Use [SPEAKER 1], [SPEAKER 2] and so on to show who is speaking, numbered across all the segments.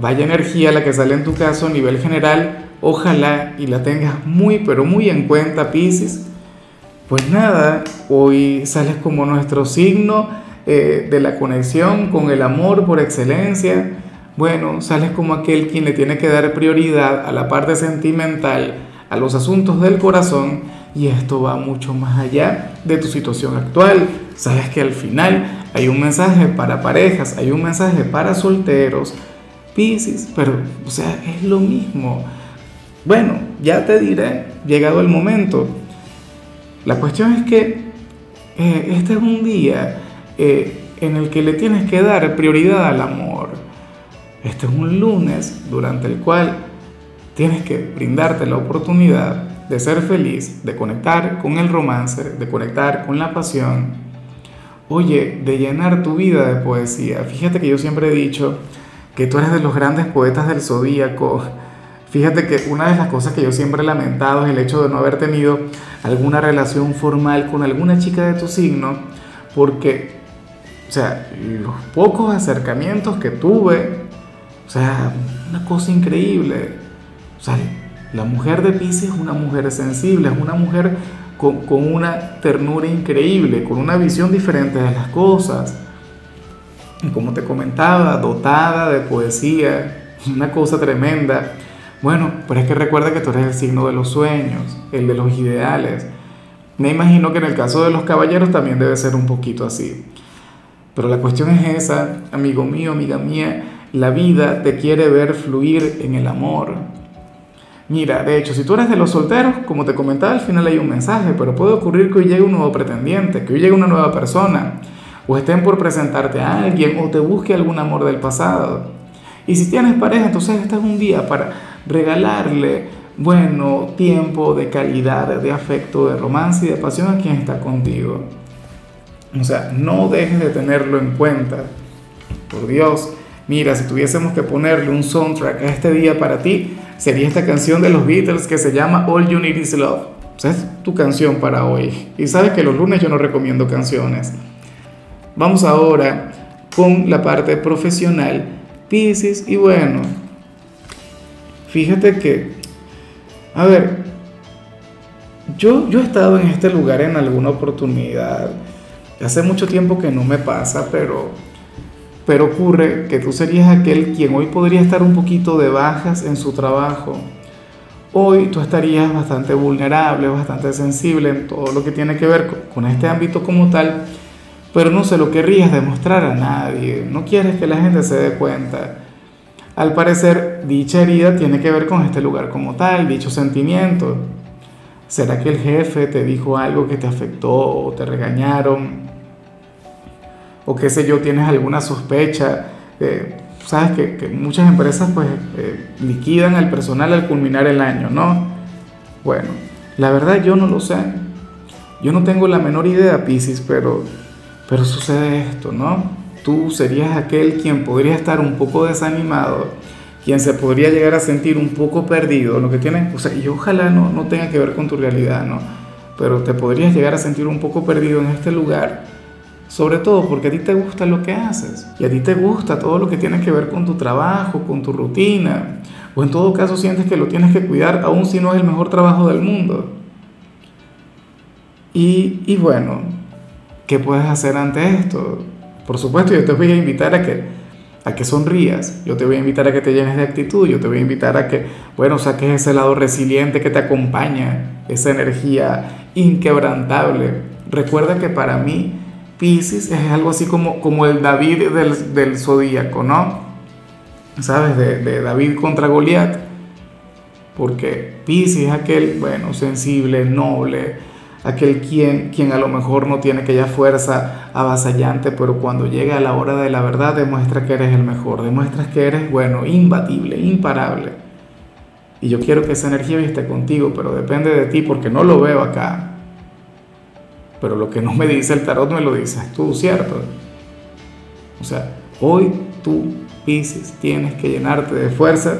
[SPEAKER 1] vaya energía la que sale en tu caso a nivel general, ojalá y la tengas muy pero muy en cuenta, Piscis. Pues nada, hoy sales como nuestro signo eh, de la conexión con el amor por excelencia. Bueno, sales como aquel quien le tiene que dar prioridad a la parte sentimental, a los asuntos del corazón, y esto va mucho más allá de tu situación actual. Sabes que al final hay un mensaje para parejas, hay un mensaje para solteros, Piscis, pero, o sea, es lo mismo. Bueno, ya te diré, llegado el momento. La cuestión es que eh, este es un día eh, en el que le tienes que dar prioridad al amor. Este es un lunes durante el cual tienes que brindarte la oportunidad de ser feliz, de conectar con el romance, de conectar con la pasión. Oye, de llenar tu vida de poesía. Fíjate que yo siempre he dicho que tú eres de los grandes poetas del zodíaco. Fíjate que una de las cosas que yo siempre he lamentado es el hecho de no haber tenido alguna relación formal con alguna chica de tu signo, porque, o sea, los pocos acercamientos que tuve, o sea, una cosa increíble. O sea, la mujer de Pisces es una mujer sensible, es una mujer con, con una ternura increíble, con una visión diferente de las cosas como te comentaba, dotada de poesía, una cosa tremenda. Bueno, pero es que recuerda que tú eres el signo de los sueños, el de los ideales. Me imagino que en el caso de los caballeros también debe ser un poquito así. Pero la cuestión es esa, amigo mío, amiga mía, la vida te quiere ver fluir en el amor. Mira, de hecho, si tú eres de los solteros, como te comentaba, al final hay un mensaje, pero puede ocurrir que hoy llegue un nuevo pretendiente, que hoy llegue una nueva persona o estén por presentarte a alguien o te busque algún amor del pasado. Y si tienes pareja, entonces este es un día para regalarle, bueno, tiempo de calidad, de afecto, de romance y de pasión a quien está contigo. O sea, no dejes de tenerlo en cuenta. Por Dios, mira, si tuviésemos que ponerle un soundtrack a este día para ti, sería esta canción de los Beatles que se llama All You Need Is Love. O sea, es tu canción para hoy. Y sabes que los lunes yo no recomiendo canciones. Vamos ahora con la parte profesional, Pisces, y bueno, fíjate que, a ver, yo, yo he estado en este lugar en alguna oportunidad, hace mucho tiempo que no me pasa, pero, pero ocurre que tú serías aquel quien hoy podría estar un poquito de bajas en su trabajo. Hoy tú estarías bastante vulnerable, bastante sensible en todo lo que tiene que ver con este ámbito como tal pero no se lo querrías demostrar a nadie, no quieres que la gente se dé cuenta. Al parecer, dicha herida tiene que ver con este lugar como tal, dicho sentimiento. ¿Será que el jefe te dijo algo que te afectó o te regañaron? O qué sé yo, tienes alguna sospecha. Sabes que, muchas empresas pues eh, liquidan al personal al culminar el año, ¿no? Bueno, la verdad yo no lo sé. Yo no tengo la menor idea, Piscis, pero pero sucede esto, ¿no? Tú serías aquel quien podría estar un poco desanimado, quien se podría llegar a sentir un poco perdido, lo que tiene, o sea, y ojalá no, no tenga que ver con tu realidad, ¿no? Pero te podrías llegar a sentir un poco perdido en este lugar, sobre todo porque a ti te gusta lo que haces y a ti te gusta todo lo que tiene que ver con tu trabajo, con tu rutina, o en todo caso sientes que lo tienes que cuidar, aun si no es el mejor trabajo del mundo. Y, y bueno, ¿Qué puedes hacer ante esto? Por supuesto, yo te voy a invitar a que, a que sonrías, yo te voy a invitar a que te llenes de actitud, yo te voy a invitar a que, bueno, saques ese lado resiliente que te acompaña, esa energía inquebrantable. Recuerda que para mí Pisces es algo así como, como el David del, del zodíaco, ¿no? ¿Sabes? De, de David contra Goliat. Porque Pisces es aquel, bueno, sensible, noble, aquel quien, quien a lo mejor no tiene aquella fuerza avasallante, pero cuando llega a la hora de la verdad demuestra que eres el mejor, demuestras que eres, bueno, imbatible, imparable. Y yo quiero que esa energía esté contigo, pero depende de ti porque no lo veo acá. Pero lo que no me dice el tarot me lo dices tú, ¿cierto? O sea, hoy tú, Pisces, tienes que llenarte de fuerza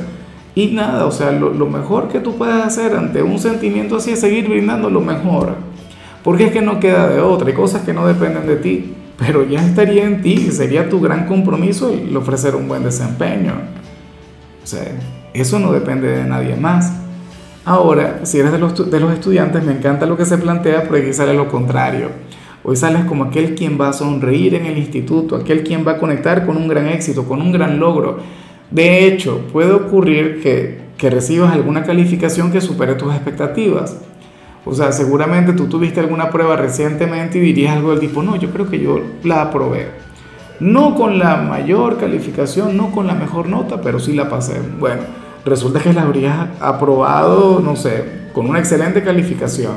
[SPEAKER 1] y nada, o sea, lo, lo, mejor que tú puedes hacer ante un sentimiento así es seguir brindando lo mejor. Porque es que no queda de otra, hay cosas que no dependen de ti, pero ya estaría en ti, sería tu gran compromiso el ofrecer un buen desempeño. O sea, eso no depende de nadie más. Ahora, si eres de los, de los estudiantes, me encanta lo que se plantea, pero aquí sale lo contrario. Hoy sales como aquel quien va a sonreír en el instituto, aquel quien va a conectar con un gran éxito, con un gran logro. De hecho, puede ocurrir que, que recibas alguna calificación que supere tus expectativas. O sea, seguramente tú tuviste alguna prueba recientemente y dirías algo del tipo, no, yo creo que yo la aprobé. No con la mayor calificación, no con la mejor nota, pero sí la pasé. Bueno, resulta que la habrías aprobado, no sé, con una excelente calificación.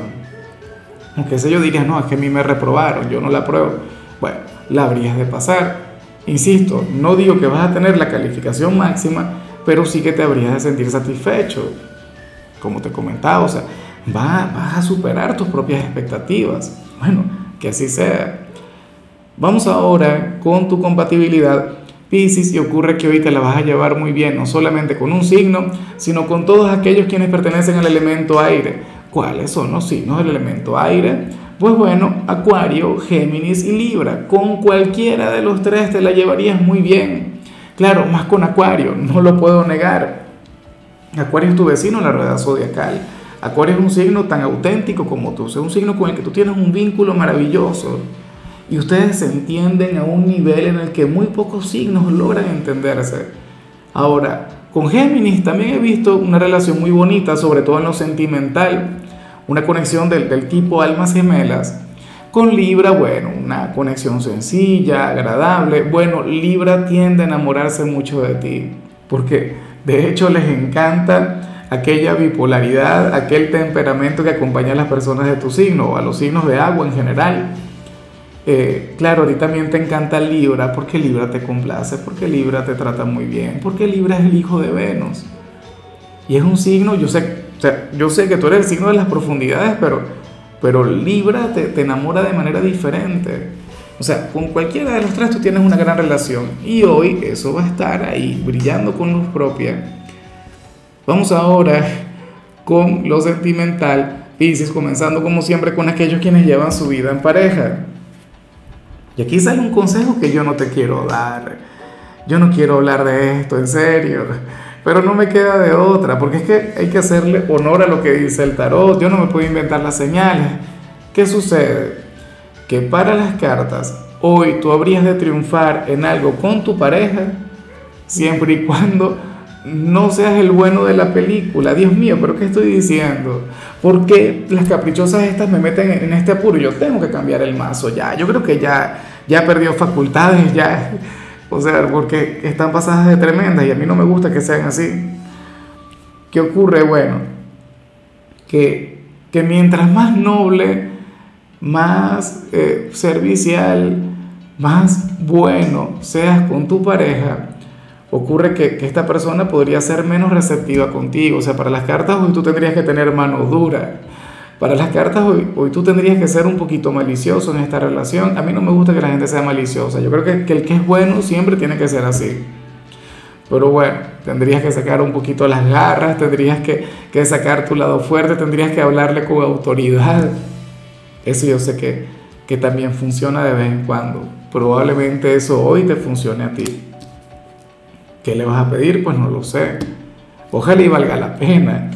[SPEAKER 1] Aunque sé yo dirías, no, es que a mí me reprobaron, yo no la apruebo. Bueno, la habrías de pasar. Insisto, no digo que vas a tener la calificación máxima, pero sí que te habrías de sentir satisfecho. Como te comentaba, o sea, vas, vas a superar tus propias expectativas. Bueno, que así sea. Vamos ahora con tu compatibilidad Piscis y ocurre que hoy te la vas a llevar muy bien, no solamente con un signo, sino con todos aquellos quienes pertenecen al elemento aire. ¿Cuáles son los signos del elemento aire? Pues bueno, Acuario, Géminis y Libra. Con cualquiera de los tres te la llevarías muy bien. Claro, más con Acuario, no lo puedo negar. Acuario es tu vecino en la rueda zodiacal. Acuario es un signo tan auténtico como tú, es un signo con el que tú tienes un vínculo maravilloso y ustedes se entienden a un nivel en el que muy pocos signos logran entenderse. Ahora, con Géminis también he visto una relación muy bonita, sobre todo en lo sentimental, una conexión del, del tipo almas gemelas. Con Libra, bueno, una conexión sencilla, agradable. Bueno, Libra tiende a enamorarse mucho de ti, porque de hecho les encanta aquella bipolaridad, aquel temperamento que acompaña a las personas de tu signo, o a los signos de agua en general. Eh, claro, a ti también te encanta Libra porque Libra te complace, porque Libra te trata muy bien, porque Libra es el hijo de Venus. Y es un signo, yo sé, yo sé que tú eres el signo de las profundidades, pero, pero Libra te, te enamora de manera diferente. O sea, con cualquiera de los tres tú tienes una gran relación. Y hoy eso va a estar ahí, brillando con luz propia. Vamos ahora con lo sentimental. Pisces, comenzando como siempre con aquellos quienes llevan su vida en pareja. Y aquí sale un consejo que yo no te quiero dar. Yo no quiero hablar de esto, en serio. Pero no me queda de otra, porque es que hay que hacerle honor a lo que dice el tarot. Yo no me puedo inventar las señales. ¿Qué sucede? Que para las cartas, hoy tú habrías de triunfar en algo con tu pareja, siempre y cuando no seas el bueno de la película. Dios mío, pero ¿qué estoy diciendo? ¿Por qué las caprichosas estas me meten en este apuro? Yo tengo que cambiar el mazo ya. Yo creo que ya, ya perdió facultades, ya. O sea, porque están pasadas de tremendas y a mí no me gusta que sean así. ¿Qué ocurre? Bueno, que, que mientras más noble, más eh, servicial, más bueno seas con tu pareja, ocurre que, esta persona podría ser menos receptiva contigo. O sea, para las cartas hoy tú tendrías que tener mano dura. Para las cartas hoy, hoy tú tendrías que ser un poquito malicioso en esta relación. A mí no me gusta que la gente sea maliciosa. Yo creo que, que el que es bueno siempre tiene que ser así. Pero bueno, tendrías que sacar un poquito las garras, tendrías que, que sacar tu lado fuerte, tendrías que hablarle con autoridad. Eso yo sé que, que también funciona de vez en cuando. Probablemente eso hoy te funcione a ti. ¿Qué le vas a pedir? Pues no lo sé. Ojalá y valga la pena.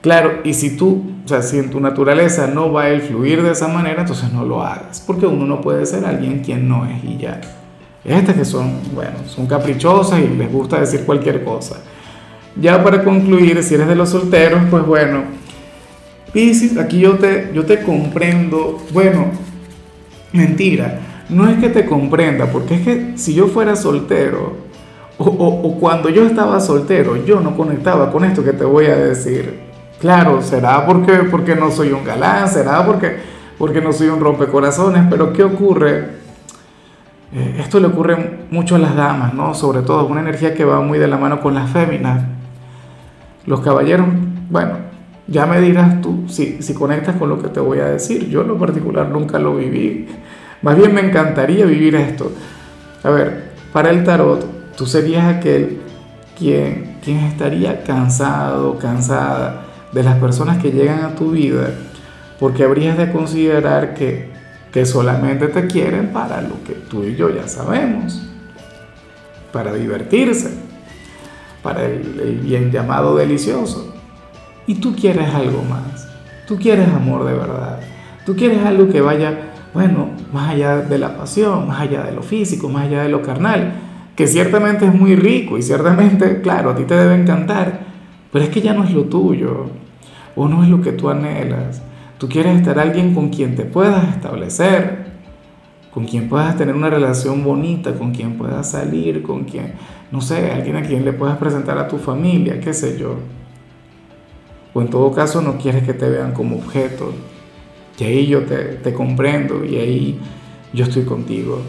[SPEAKER 1] Claro, y si tú, o sea, si en tu naturaleza no va a fluir de esa manera, entonces no lo hagas, porque uno no puede ser alguien quien no es y ya. Estas que son, bueno, son caprichosas y les gusta decir cualquier cosa. Ya para concluir, si eres de los solteros, pues bueno, Piscis, aquí yo te, yo te comprendo, bueno, mentira, no es que te comprenda, porque es que si yo fuera soltero, o, cuando yo estaba soltero, yo no conectaba con esto que te voy a decir. Claro, será porque, porque no soy un galán, será porque, porque no soy un rompecorazones, pero ¿qué ocurre? Eh, esto le ocurre mucho a las damas, ¿no? Sobre todo, una energía que va muy de la mano con las féminas. Los caballeros, bueno, ya me dirás tú si, si conectas con lo que te voy a decir. Yo en lo particular nunca lo viví. Más bien me encantaría vivir esto. A ver, para el tarot, tú serías aquel quien, quien estaría cansado, cansada de las personas que llegan a tu vida, porque habrías de considerar que, que solamente te quieren para lo que tú y yo ya sabemos, para divertirse, para el, el bien llamado delicioso. Y tú quieres algo más, tú quieres amor de verdad, tú quieres algo que vaya, bueno, más allá de la pasión, más allá de lo físico, más allá de lo carnal, que ciertamente es muy rico y ciertamente, claro, a ti te debe encantar, pero es que ya no es lo tuyo o no es lo que tú anhelas. Tú quieres estar alguien con quien te puedas establecer, con quien puedas tener una relación bonita, con quien puedas salir, con quien, no sé, alguien a quien le puedas presentar a tu familia, qué sé yo. O en todo caso no quieres que te vean como objeto. Y ahí yo te, te comprendo y ahí yo estoy contigo.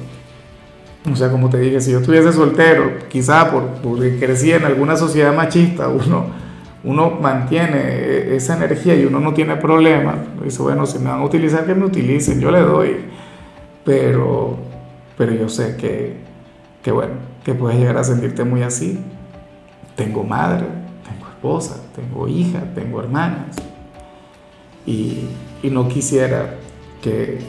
[SPEAKER 1] O sea, como te dije, si yo estuviese soltero, quizá por, porque crecí en alguna sociedad machista, uno uno mantiene esa energía y uno no tiene problema, dice, bueno, si me van a utilizar, que me utilicen, yo le doy, pero, pero yo sé que, que, bueno, que puedes llegar a sentirte muy así. Tengo madre, tengo esposa, tengo hija, tengo hermanas, y, y no quisiera que,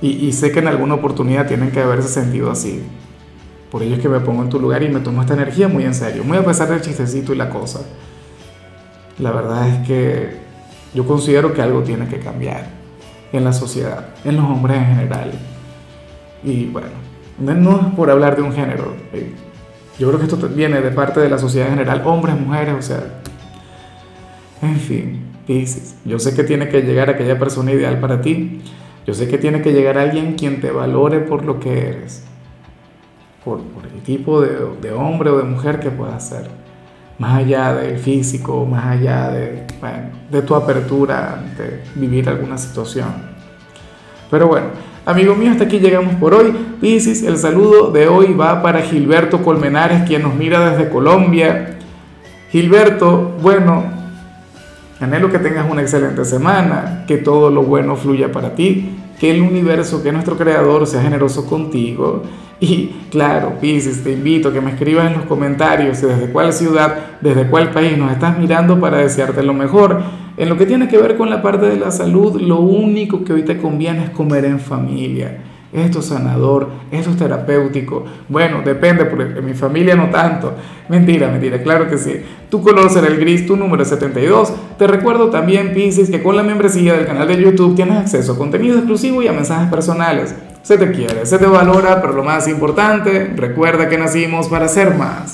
[SPEAKER 1] y, sé que en alguna oportunidad tienen que haberse sentido así, por ello es que me pongo en tu lugar y me tomo esta energía muy en serio, muy a pesar del chistecito y la cosa la verdad es que yo considero que algo tiene que cambiar en la sociedad, en los hombres en general. Y bueno, no es por hablar de un género. Eh, yo creo que esto viene de parte de la sociedad en general, hombres, mujeres, o sea, en fin, dices, yo sé que tiene que llegar aquella persona ideal para ti, yo sé que tiene que llegar alguien quien te valore por lo que eres, por, el tipo de, hombre o de mujer que puedas ser más allá del físico, más allá de, de tu apertura ante vivir alguna situación. Pero bueno, amigo mío, hasta aquí llegamos por hoy. Piscis, el saludo de hoy va para Gilberto Colmenares, quien nos mira desde Colombia. Gilberto, bueno, anhelo que tengas una excelente semana, que todo lo bueno fluya para ti, que el universo, que nuestro creador sea generoso contigo y claro, Pisces, te invito a que me escribas en los comentarios desde cuál ciudad, desde cuál país nos estás mirando para desearte lo mejor. En lo que tiene que ver con la parte de la salud, lo único que hoy te conviene es comer en familia. Esto es sanador, esto es terapéutico. Bueno, depende, porque en mi familia no tanto. Mentira, mentira, claro que sí. Tu color será el gris, tu número es 72. Te recuerdo también, Pisces, que con la membresía del canal de YouTube tienes acceso a contenido exclusivo y a mensajes personales. Se te quiere, se te valora, pero lo más importante, recuerda que nacimos para ser más.